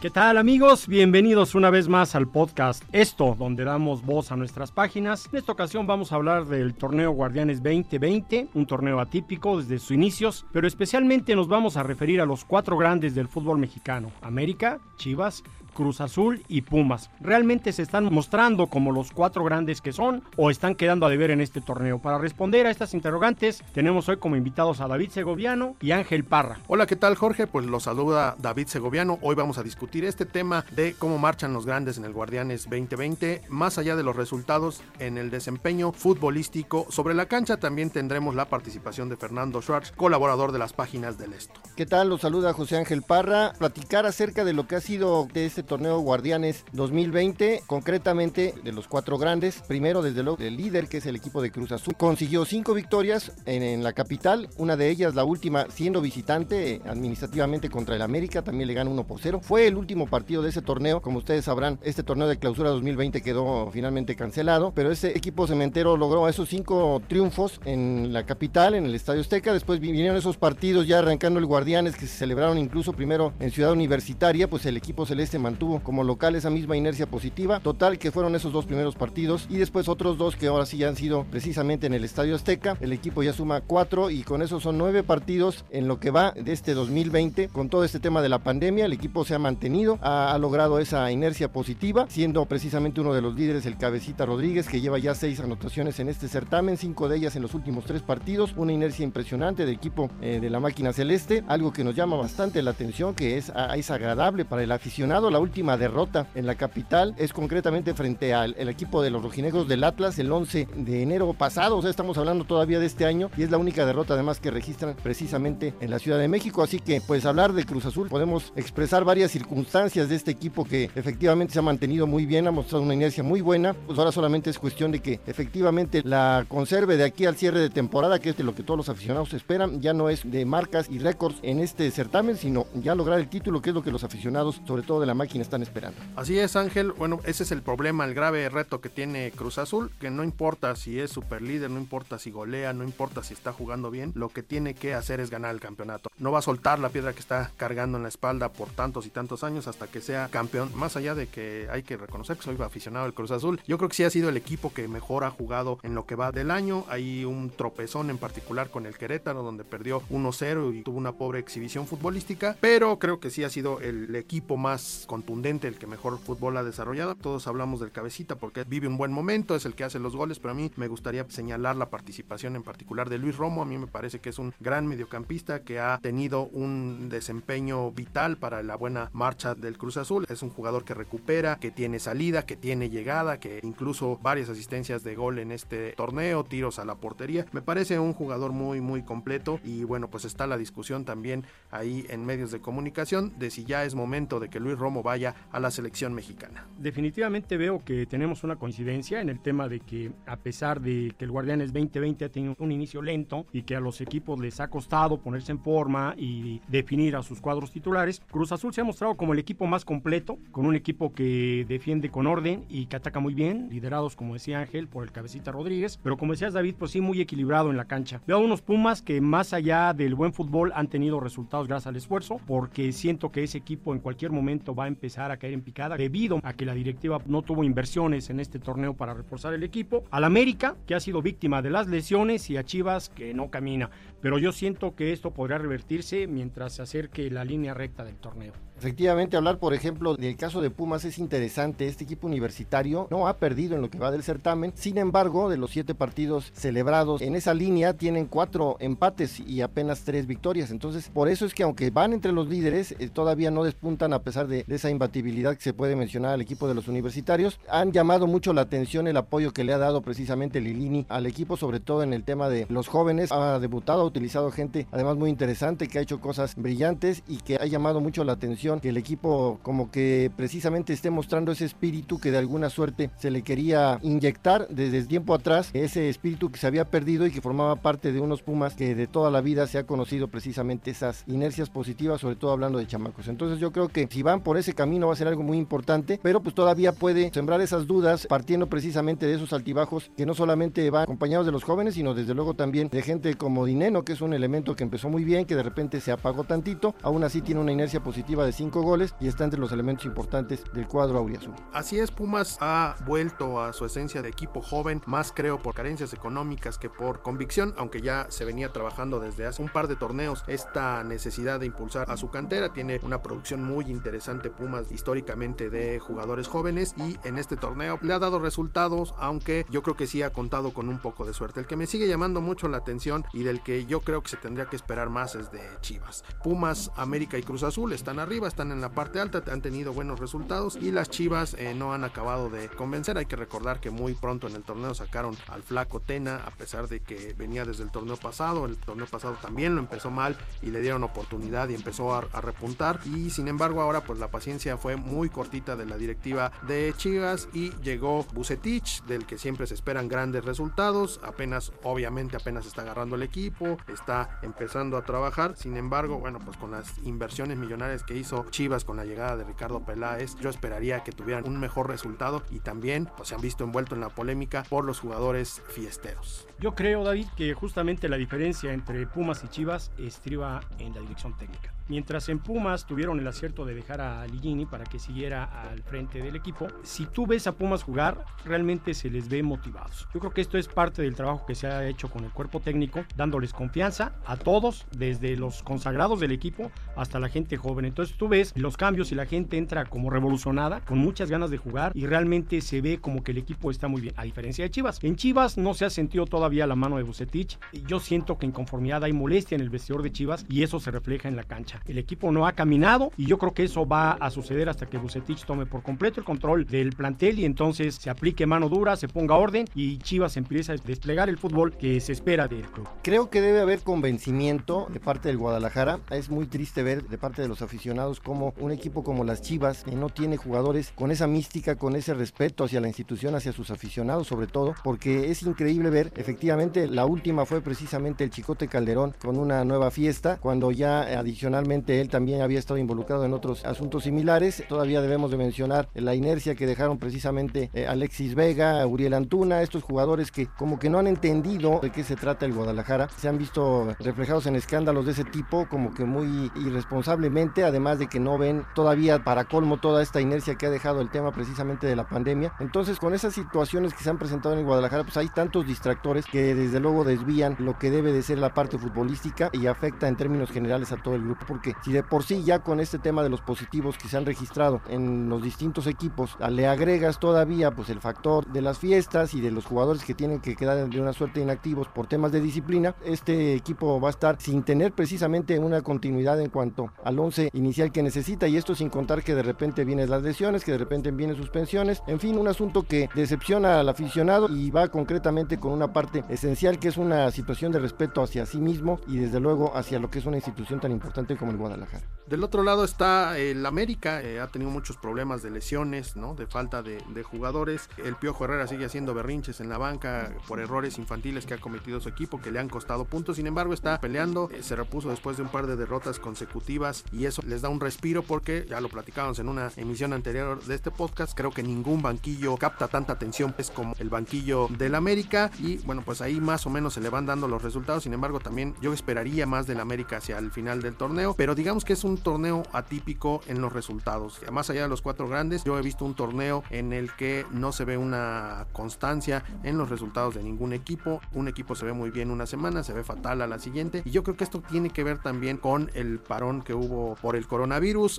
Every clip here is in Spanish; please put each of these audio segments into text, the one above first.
¿Qué tal amigos? Bienvenidos una vez más al podcast Esto, donde damos voz a nuestras páginas. En esta ocasión vamos a hablar del torneo Guardianes 2020, un torneo atípico desde sus inicios, pero especialmente nos vamos a referir a los cuatro grandes del fútbol mexicano, América, Chivas, Cruz Azul y Pumas. ¿Realmente se están mostrando como los cuatro grandes que son o están quedando a deber en este torneo? Para responder a estas interrogantes, tenemos hoy como invitados a David Segoviano y Ángel Parra. Hola, ¿qué tal Jorge? Pues los saluda David Segoviano. Hoy vamos a discutir este tema de cómo marchan los grandes en el Guardianes 2020, más allá de los resultados en el desempeño futbolístico. Sobre la cancha también tendremos la participación de Fernando Schwartz, colaborador de las páginas del Esto. ¿Qué tal? Los saluda José Ángel Parra. Platicar acerca de lo que ha sido de este torneo Guardianes 2020, concretamente de los cuatro grandes. Primero, desde luego, el líder, que es el equipo de Cruz Azul, consiguió cinco victorias en, la capital, una de ellas, la última, siendo visitante eh, administrativamente contra el América, también le gana 1 por 0. Fue el último partido de ese torneo, como ustedes sabrán, este torneo de clausura 2020 quedó finalmente cancelado, pero ese equipo cementero logró esos cinco triunfos en la capital, en el Estadio Azteca, después vinieron esos partidos ya arrancando el Guardianes que se celebraron incluso primero en Ciudad Universitaria, pues el equipo celeste mantuvo como local esa misma inercia positiva. Total que fueron esos dos primeros partidos y después otros dos que ahora sí han sido precisamente en el Estadio Azteca. El equipo ya suma cuatro y con eso son nueve partidos en lo que va de este 2020. Con todo este tema de la pandemia, el equipo se ha mantenido, ha, logrado esa inercia positiva, siendo precisamente uno de los líderes el Cabecita Rodríguez, que lleva ya seis anotaciones en este certamen, cinco de ellas en los últimos tres partidos. Una inercia impresionante del equipo eh, de la máquina celeste, algo que nos llama bastante la atención, que es, a, es agradable para el aficionado. La última derrota en la capital es concretamente frente al el equipo de los rojinegros del Atlas el 11 de enero pasado, o sea, estamos hablando todavía de este año y es la única derrota además que registran precisamente en la Ciudad de México, así que pues hablar de Cruz Azul podemos expresar varias circunstancias de este equipo que efectivamente se ha mantenido muy bien, ha mostrado una inercia muy buena, pues ahora solamente es cuestión de que efectivamente la conserve de aquí al cierre de temporada, que es de lo que todos los aficionados esperan, ya no es de marcas y récords en este certamen, sino ya lograr el título, que es lo que los aficionados, sobre todo de la máquina, están esperando. Así es, Ángel. Bueno, ese es el problema, el grave reto que tiene Cruz Azul, que no importa si es super líder, no importa si golea, no importa si está jugando bien, lo que tiene que hacer es ganar el campeonato. No va a soltar la piedra que está cargando en la espalda por tantos y tantos años hasta que sea campeón. Más allá de que hay que reconocer que soy aficionado del Cruz Azul, yo creo que sí ha sido el equipo que mejor ha jugado en lo que va del año. Hay un tropezón en particular con el Querétaro, donde perdió 1-0 y tuvo una pobre exhibición futbolística, pero creo que sí ha sido el equipo más contundente, el que mejor fútbol ha desarrollado. Todos hablamos del cabecita porque vive un buen momento, es el que hace los goles, pero a mí me gustaría señalar la participación en particular de Luis Romo. A mí me parece que es un gran mediocampista que ha tenido un desempeño vital para la buena marcha del Cruz Azul. Es un jugador que recupera, que tiene salida, que tiene llegada, que incluso varias asistencias de gol en este torneo, tiros a la portería. Me parece un jugador muy, muy completo y bueno, pues está la discusión también ahí en medios de comunicación de si ya es momento de que Luis Romo vaya a la selección mexicana. Definitivamente veo que tenemos una coincidencia en el tema de que a pesar de que el Guardianes 2020 ha tenido un inicio lento y que a los equipos les ha costado ponerse en forma y definir a sus cuadros titulares, Cruz Azul se ha mostrado como el equipo más completo, con un equipo que defiende con orden y que ataca muy bien, liderados como decía Ángel por el cabecita Rodríguez, pero como decías David, pues sí muy equilibrado en la cancha. Veo unos Pumas que más allá del buen fútbol han tenido resultados gracias al esfuerzo, porque siento que ese equipo en cualquier momento va a empezar a caer en picada debido a que la directiva no tuvo inversiones en este torneo para reforzar el equipo. Al América, que ha sido víctima de las lesiones, y a Chivas, que no camina. Pero yo siento que esto podrá revertirse mientras se acerque la línea recta del torneo. Efectivamente, hablar, por ejemplo, del caso de Pumas es interesante. Este equipo universitario no ha perdido en lo que va del certamen. Sin embargo, de los siete partidos celebrados en esa línea, tienen cuatro empates y apenas tres victorias. Entonces, por eso es que aunque van entre los líderes, eh, todavía no despuntan a pesar de, de, esa imbatibilidad que se puede mencionar al equipo de los universitarios. Han llamado mucho la atención el apoyo que le ha dado precisamente Lilini al equipo, sobre todo en el tema de los jóvenes. Ha debutado, ha utilizado gente además muy interesante que ha hecho cosas brillantes y que ha llamado mucho la atención que el equipo como que precisamente esté mostrando ese espíritu que de alguna suerte se le quería inyectar desde tiempo atrás, ese espíritu que se había perdido y que formaba parte de unos Pumas que de toda la vida se ha conocido precisamente esas inercias positivas, sobre todo hablando de chamacos. Entonces yo creo que si van por ese camino va a ser algo muy importante, pero pues todavía puede sembrar esas dudas partiendo precisamente de esos altibajos que no solamente van acompañados de los jóvenes, sino desde luego también de gente como Dineno, que es un elemento que empezó muy bien, que de repente se apagó tantito, aún así tiene una inercia positiva de cinco goles y está entre los elementos importantes del cuadro auriazul. Así es, Pumas ha vuelto a su esencia de equipo joven, más creo por carencias económicas que por convicción, aunque ya se venía trabajando desde hace un par de torneos esta necesidad de impulsar a su cantera. Tiene una producción muy interesante Pumas históricamente de jugadores jóvenes y en este torneo le ha dado resultados, aunque yo creo que sí ha contado con un poco de suerte. El que me sigue llamando mucho la atención y del que yo creo que se tendría que esperar más es de Chivas. Pumas, América y Cruz Azul están arriba, están en la parte alta, han tenido buenos resultados y las Chivas eh, no han acabado de convencer. Hay que recordar que muy pronto en el torneo sacaron al flaco Tena, a pesar de que venía desde el torneo pasado. El torneo pasado también lo empezó mal y le dieron oportunidad y empezó a, repuntar. Y sin embargo ahora pues la paciencia fue muy cortita de la directiva de Chivas y llegó Bucetich, del que siempre se esperan grandes resultados. Apenas, obviamente apenas está agarrando el equipo, está empezando a trabajar. Sin embargo, bueno, pues con las inversiones millonarias que hizo Chivas con la llegada de Ricardo Peláez, yo esperaría que tuvieran un mejor resultado y también pues se han visto envueltos en la polémica por los jugadores fiesteros. Yo creo, David, que justamente la diferencia entre Pumas y Chivas estriba en la dirección técnica. Mientras en Pumas tuvieron el acierto de dejar a Ligini para que siguiera al frente del equipo, si tú ves a Pumas jugar, realmente se les ve motivados. Yo creo que esto es parte del trabajo que se ha hecho con el cuerpo técnico, dándoles confianza a todos, desde los consagrados del equipo hasta la gente joven. Entonces tú ves los cambios y la gente entra como revolucionada, con muchas ganas de jugar y realmente se ve como que el equipo está muy bien, a diferencia de Chivas. En Chivas no se ha sentido todavía la mano de Bucetich. Yo siento que en conformidad hay molestia en el vestidor de Chivas y eso se refleja en la cancha. El equipo no ha caminado y yo creo que eso va a suceder hasta que Bucetich tome por completo el control del plantel y entonces se aplique mano dura, se ponga orden y Chivas empieza a desplegar el fútbol que se espera del club. Creo que debe haber convencimiento de parte del Guadalajara. Es muy triste ver de parte de los aficionados como un equipo como las Chivas, que no tiene jugadores con esa mística, con ese respeto hacia la institución, hacia sus aficionados sobre todo, porque es increíble ver, efectivamente, la última fue precisamente el Chicote Calderón con una nueva fiesta, cuando ya adicionalmente él también había estado involucrado en otros asuntos similares. Todavía debemos de mencionar la inercia que dejaron precisamente eh, Alexis Vega, Uriel Antuna, estos jugadores que como que no han entendido de qué se trata el Guadalajara, se han visto reflejados en escándalos de ese tipo, como que muy irresponsablemente, además de que no ven todavía para colmo toda esta inercia que ha dejado el tema precisamente de la pandemia. Entonces, con esas situaciones que se han presentado en Guadalajara, pues hay tantos distractores que desde luego desvían lo que debe de ser la parte futbolística y afecta en términos generales a todo el grupo, porque si de por sí ya con este tema de los positivos que se han registrado en los distintos equipos, le agregas todavía pues el factor de las fiestas y de los jugadores que tienen que quedar de una suerte inactivos por temas de disciplina, este equipo va a estar sin tener precisamente una continuidad en cuanto al 11 inicial que necesita y esto sin contar que de repente vienen las lesiones, que de repente vienen suspensiones, en fin, un asunto que decepciona al aficionado y va concretamente con una parte esencial que es una situación de respeto hacia sí mismo y desde luego hacia lo que es una institución tan importante como el Guadalajara. Del otro lado está el América, eh, ha tenido muchos problemas de lesiones, ¿no? de falta de, de, jugadores. El Piojo Herrera sigue haciendo berrinches en la banca por errores infantiles que ha cometido su equipo que le han costado puntos. Sin embargo, está peleando, eh, se repuso después de un par de derrotas consecutivas y eso les da un respiro porque ya lo platicábamos en una emisión anterior de este podcast. Creo que ningún banquillo capta tanta atención pues, como el banquillo del América y bueno, pues ahí más o menos se le van dando los resultados. Sin embargo, también yo esperaría más del América hacia el final del torneo, pero digamos que es un torneo atípico en los resultados. Más allá de los cuatro grandes, yo he visto un torneo en el que no se ve una constancia en los resultados de ningún equipo. Un equipo se ve muy bien una semana, se ve fatal a la siguiente. Y yo creo que esto tiene que ver también con el parón que hubo por el coronavirus,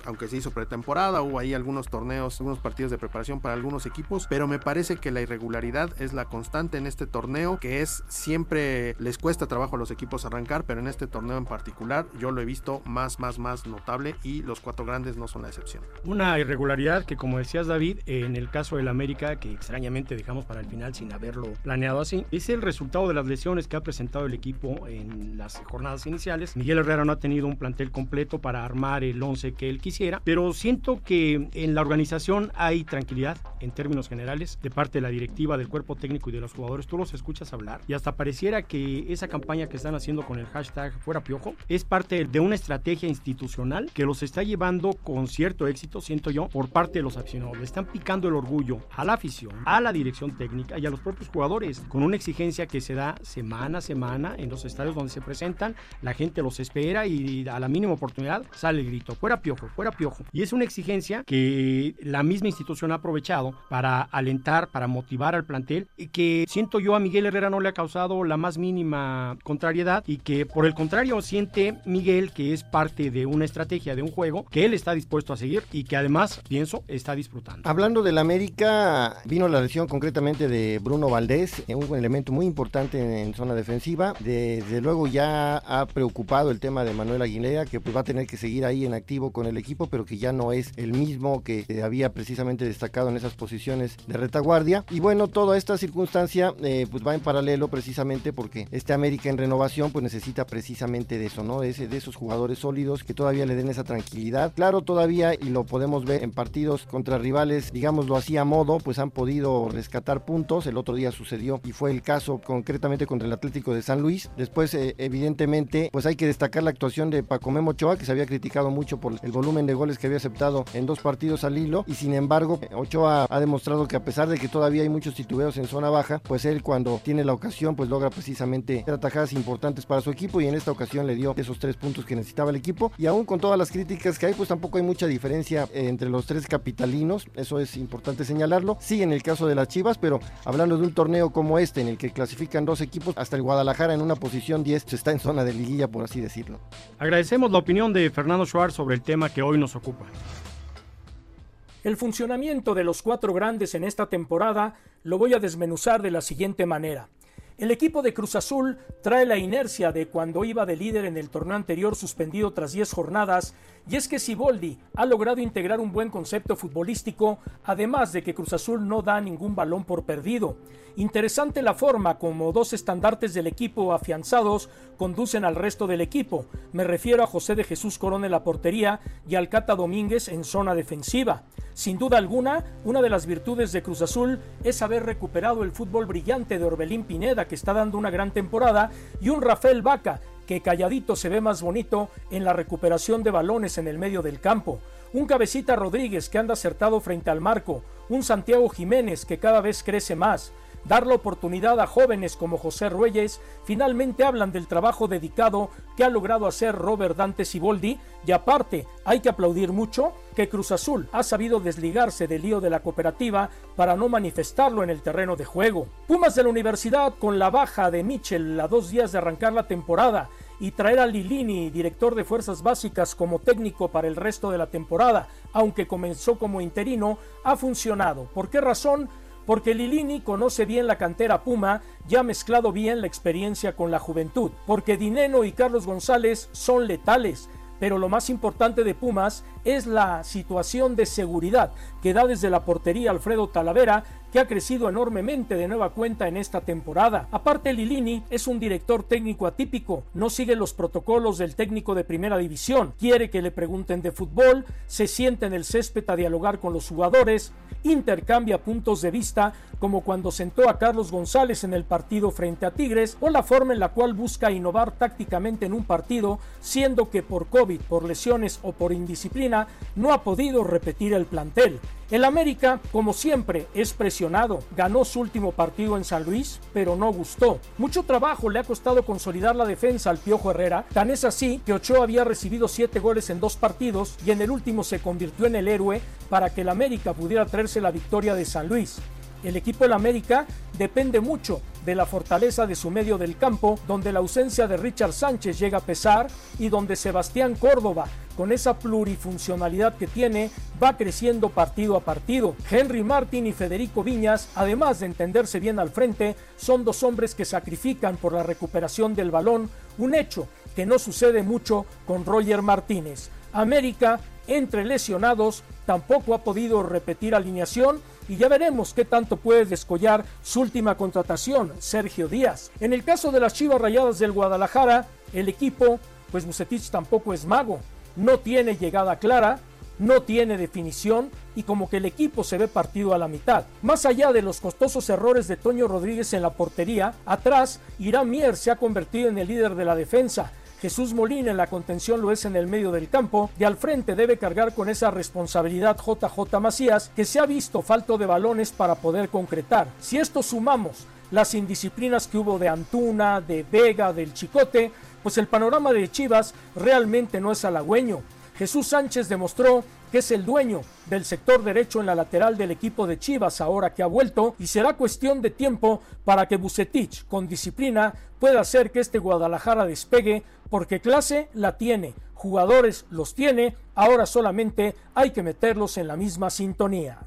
aunque se hizo pretemporada, hubo ahí algunos torneos, algunos partidos de preparación para algunos equipos, pero me parece que la irregularidad es la constante en este torneo, que es siempre les cuesta trabajo a los equipos arrancar, pero en este torneo en particular yo lo he visto más, más, más notable y los cuatro grandes no son la excepción. Una irregularidad que como decías David, en el caso del América, que extrañamente dejamos para el final sin haberlo planeado así, es el resultado de las lesiones que ha presentado el equipo en las jornadas iniciales. Miguel Herrera no ha tenido un plantel completo para armar el 11 once que él quisiera, pero siento que en la organización hay tranquilidad en términos generales de parte de la directiva, del cuerpo técnico y de los jugadores. Tú los escuchas hablar y hasta pareciera que esa campaña que están haciendo con el hashtag fuera piojo es parte de una estrategia institucional que los está llevando con cierto éxito, siento yo, por parte de los aficionados. Le están picando el orgullo a la afición, a la dirección técnica y a los propios jugadores con una exigencia que se da semana a semana en los estadios donde se presentan. La gente los espera y a la mínima oportunidad sale el grito, fuera piojo, fuera piojo. Y es una exigencia que la misma institución ha aprovechado para alentar, para motivar al plantel y que siento yo a Miguel Herrera no le ha causado la más mínima contrariedad y que por el contrario siente Miguel que es parte de una estrategia, de un juego que él está dispuesto a seguir y que además, pienso, está disfrutando. Hablando del América, vino la lesión concretamente de Bruno Valdés, un elemento muy importante en zona defensiva. Desde luego ya ha preocupado el tema de Manuel Aguilera, que pues va a tener que seguir ahí en activo con el equipo, pero que ya no es el mismo que había precisamente destacado en esas posiciones de retaguardia. Y bueno, toda esta circunstancia eh, pues va en paralelo precisamente porque este América en renovación pues necesita precisamente de eso, ¿no? De, ese, de esos jugadores sólidos que todavía le den esa tranquilidad. Claro, todavía, y lo podemos ver en partidos contra rivales, digámoslo así a modo, pues han podido rescatar puntos. El otro día sucedió y fue el caso concretamente contra el Atlético de San Luis. Después, eh, evidentemente, pues hay que destacar la actuación de Paco Memo Ochoa, que se había criticado mucho por el volumen de goles que había aceptado en dos partidos al hilo. Y sin embargo, Ochoa ha demostrado que a pesar de que todavía hay muchos titubeos en zona baja, pues él cuando tiene la ocasión, pues logra precisamente atajadas importantes para su equipo y en esta ocasión le dio esos tres puntos que necesitaba el equipo. Y aún con todas las críticas que hay, pues tampoco hay mucha diferencia entre los tres capitalinos. Eso es importante señalarlo. Sí, en el caso de las Chivas, pero hablando de un torneo como este en el que clasifican dos equipos, hasta el Guadalajara en una posición 10 se está en zona de liguilla, por así decirlo. Agradecemos la opinión de Fernando Schwartz sobre el tema que hoy nos ocupa. El funcionamiento de los cuatro grandes en esta temporada lo voy a desmenuzar de la siguiente manera. El equipo de Cruz Azul trae la inercia de cuando iba de líder en el torneo anterior suspendido tras 10 jornadas, y es que Siboldi ha logrado integrar un buen concepto futbolístico, además de que Cruz Azul no da ningún balón por perdido. Interesante la forma como dos estandartes del equipo afianzados conducen al resto del equipo. Me refiero a José de Jesús Corona en la portería y al Cata Domínguez en zona defensiva. Sin duda alguna, una de las virtudes de Cruz Azul es haber recuperado el fútbol brillante de Orbelín Pineda, que está dando una gran temporada, y un Rafael Vaca, que calladito se ve más bonito en la recuperación de balones en el medio del campo. Un Cabecita Rodríguez que anda acertado frente al marco. Un Santiago Jiménez que cada vez crece más dar la oportunidad a jóvenes como José Rueyes, finalmente hablan del trabajo dedicado que ha logrado hacer Robert Dante Siboldi y aparte hay que aplaudir mucho que Cruz Azul ha sabido desligarse del lío de la cooperativa para no manifestarlo en el terreno de juego. Pumas de la universidad con la baja de Mitchell a dos días de arrancar la temporada y traer a Lilini, director de Fuerzas Básicas, como técnico para el resto de la temporada, aunque comenzó como interino, ha funcionado. ¿Por qué razón? Porque Lilini conoce bien la cantera Puma y ha mezclado bien la experiencia con la juventud, porque Dineno y Carlos González son letales, pero lo más importante de Pumas es la situación de seguridad que da desde la portería Alfredo Talavera, que ha crecido enormemente de nueva cuenta en esta temporada. Aparte, Lilini es un director técnico atípico, no sigue los protocolos del técnico de primera división, quiere que le pregunten de fútbol, se siente en el césped a dialogar con los jugadores, intercambia puntos de vista, como cuando sentó a Carlos González en el partido frente a Tigres, o la forma en la cual busca innovar tácticamente en un partido, siendo que por COVID, por lesiones o por indisciplina, no ha podido repetir el plantel. El América, como siempre, es presionado. Ganó su último partido en San Luis, pero no gustó. Mucho trabajo le ha costado consolidar la defensa al Piojo Herrera. Tan es así que Ochoa había recibido siete goles en dos partidos y en el último se convirtió en el héroe para que el América pudiera traerse la victoria de San Luis. El equipo del América depende mucho de la fortaleza de su medio del campo, donde la ausencia de Richard Sánchez llega a pesar y donde Sebastián Córdoba, con esa plurifuncionalidad que tiene, va creciendo partido a partido. Henry Martin y Federico Viñas, además de entenderse bien al frente, son dos hombres que sacrifican por la recuperación del balón, un hecho que no sucede mucho con Roger Martínez. América, entre lesionados, tampoco ha podido repetir alineación y ya veremos qué tanto puede descollar su última contratación, Sergio Díaz. En el caso de las Chivas Rayadas del Guadalajara, el equipo, pues Bucetich tampoco es mago. no tiene llegada clara, no tiene definición y como que el equipo se ve partido a la mitad. Más allá de los costosos errores de Toño Rodríguez en la portería, atrás Irán Mier se ha convertido en el líder de la defensa. Jesús Molina en la contención lo es en el medio del campo y al frente debe cargar con esa responsabilidad JJ Macías que se ha visto falto de balones para poder concretar. Si esto sumamos las indisciplinas que hubo de Antuna, de Vega, del Chicote, pues el panorama de Chivas realmente no es halagüeño. Jesús Sánchez demostró que es el dueño del sector derecho en la lateral del equipo de Chivas ahora que ha vuelto y será cuestión de tiempo para que Bucetich con disciplina pueda hacer que este Guadalajara despegue porque clase la tiene, jugadores los tiene, ahora solamente hay que meterlos en la misma sintonía.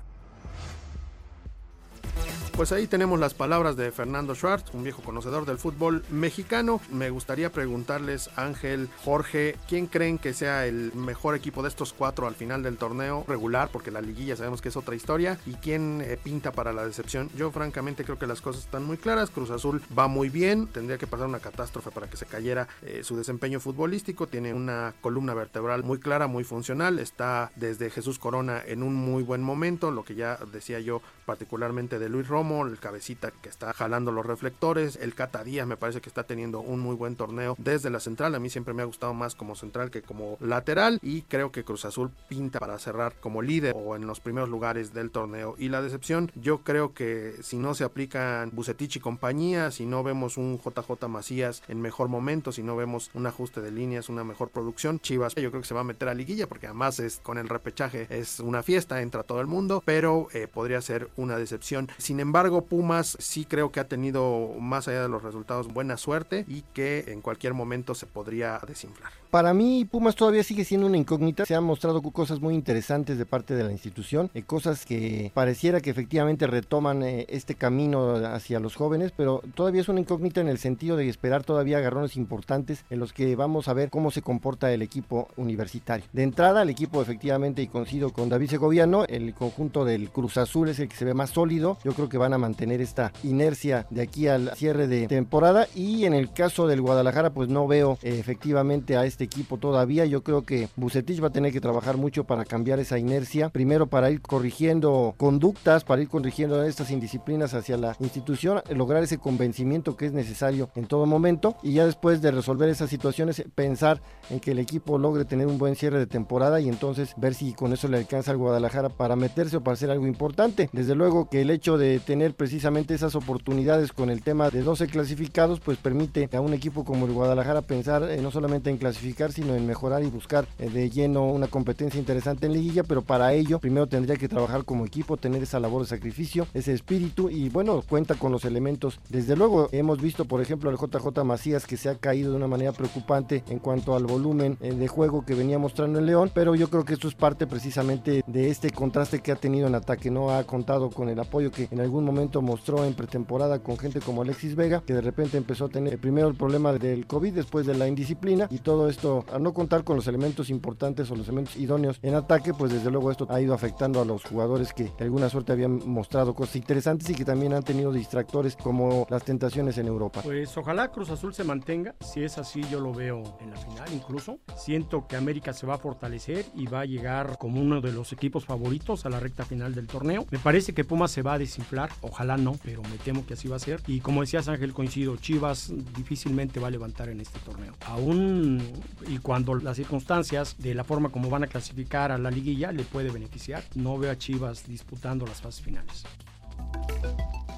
Pues ahí tenemos las palabras de Fernando Schwartz, un viejo conocedor del fútbol mexicano. Me gustaría preguntarles, Ángel, Jorge, ¿quién creen que sea el mejor equipo de estos cuatro al final del torneo regular? Porque la liguilla sabemos que es otra historia. ¿Y quién eh, pinta para la decepción? Yo francamente creo que las cosas están muy claras. Cruz Azul va muy bien. Tendría que pasar una catástrofe para que se cayera eh, su desempeño futbolístico. Tiene una columna vertebral muy clara, muy funcional. Está desde Jesús Corona en un muy buen momento. Lo que ya decía yo particularmente de Luis Romo el cabecita que está jalando los reflectores, el Cata Díaz me parece que está teniendo un muy buen torneo desde la central, a mí siempre me ha gustado más como central que como lateral y creo que Cruz Azul pinta para cerrar como líder o en los primeros lugares del torneo y la decepción yo creo que si no se aplican Bucetich y compañía, si no vemos un JJ Macías en mejor momento, si no vemos un ajuste de líneas, una mejor producción, Chivas yo creo que se va a meter a liguilla porque además es con el repechaje es una fiesta, entra todo el mundo, pero eh, podría ser una decepción. Sin embargo, embargo, Pumas sí creo que ha tenido, más allá de los resultados, buena suerte y que en cualquier momento se podría desinflar. Para mí, Pumas todavía sigue siendo una incógnita. Se han mostrado cosas muy interesantes de parte de la institución, eh, cosas que pareciera que efectivamente retoman eh, este camino hacia los jóvenes, pero todavía es una incógnita en el sentido de esperar todavía agarrones importantes en los que vamos a ver cómo se comporta el equipo universitario. De entrada, el equipo efectivamente, y coincido con David Segoviano, el conjunto del Cruz Azul es el que se ve más sólido. Yo creo que van a mantener esta inercia de aquí al cierre de temporada. Y en el caso del Guadalajara, pues no veo eh, efectivamente a este equipo todavía. Yo creo que Bucetich va a tener que trabajar mucho para cambiar esa inercia. Primero para ir corrigiendo conductas, para ir corrigiendo estas indisciplinas hacia la institución, lograr ese convencimiento que es necesario en todo momento. Y ya después de resolver esas situaciones, pensar en que el equipo logre tener un buen cierre de temporada y entonces ver si con eso le alcanza al Guadalajara para meterse o para hacer algo importante. Desde luego que el hecho de tener precisamente esas oportunidades con el tema de 12 clasificados, pues permite a un equipo como el Guadalajara pensar eh, no solamente en clasificar, sino en mejorar y buscar eh, de lleno una competencia interesante en liguilla, pero para ello primero tendría que trabajar como equipo, tener esa labor de sacrificio, ese espíritu y bueno, cuenta con los elementos. Desde luego hemos visto, por ejemplo, al JJ Macías que se ha caído de una manera preocupante en cuanto al volumen eh, de juego que venía mostrando el León, pero yo creo que esto es parte precisamente de este contraste que ha tenido en ataque, no ha contado con el apoyo que en algún momento mostró en pretemporada con gente como Alexis Vega, que de repente empezó a tener primero el problema del COVID, después de la indisciplina y todo esto, al no contar con los elementos importantes o los elementos idóneos en ataque, pues desde luego esto ha ido afectando a los jugadores que de alguna suerte habían mostrado cosas interesantes y que también han tenido distractores como las tentaciones en Europa. Pues ojalá Cruz Azul se mantenga, si es así yo lo veo en la final incluso. Siento que América se va a fortalecer y va a llegar como uno de los equipos favoritos a la recta final del torneo. Me parece que Pumas se va a desinflar Ojalá no, pero me temo que así va a ser. Y como decías Ángel, coincido, Chivas difícilmente va a levantar en este torneo. Aún y cuando las circunstancias de la forma como van a clasificar a la liguilla le puede beneficiar, no veo a Chivas disputando las fases finales.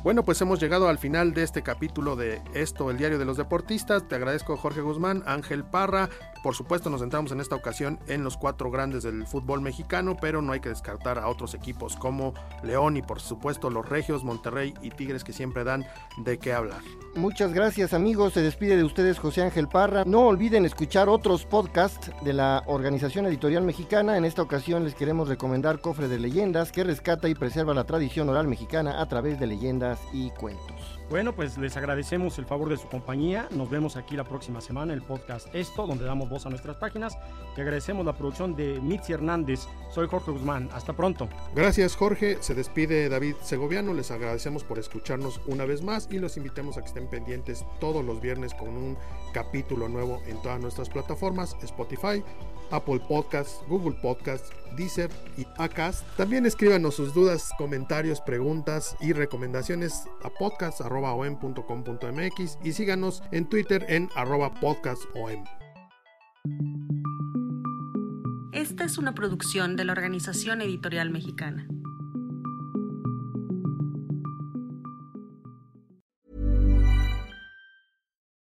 Bueno, pues hemos llegado al final de este capítulo de Esto, el diario de los deportistas. Te agradezco Jorge Guzmán, Ángel Parra. Por supuesto nos centramos en esta ocasión en los cuatro grandes del fútbol mexicano, pero no hay que descartar a otros equipos como León y por supuesto los Regios, Monterrey y Tigres que siempre dan de qué hablar. Muchas gracias amigos, se despide de ustedes José Ángel Parra. No olviden escuchar otros podcasts de la Organización Editorial Mexicana. En esta ocasión les queremos recomendar Cofre de Leyendas que rescata y preserva la tradición oral mexicana a través de leyendas y cuentos. Bueno, pues les agradecemos el favor de su compañía. Nos vemos aquí la próxima semana en el podcast Esto, donde damos voz a nuestras páginas. Y agradecemos la producción de Mitzi Hernández. Soy Jorge Guzmán. Hasta pronto. Gracias, Jorge. Se despide David Segoviano. Les agradecemos por escucharnos una vez más y los invitamos a que estén pendientes todos los viernes con un capítulo nuevo en todas nuestras plataformas: Spotify, Apple Podcasts, Google Podcasts, Deezer y Acast. También escríbanos sus dudas, comentarios, preguntas y recomendaciones a podcast.om.com.mx y síganos en Twitter en arroba podcastom. Esta es una producción de la Organización Editorial Mexicana.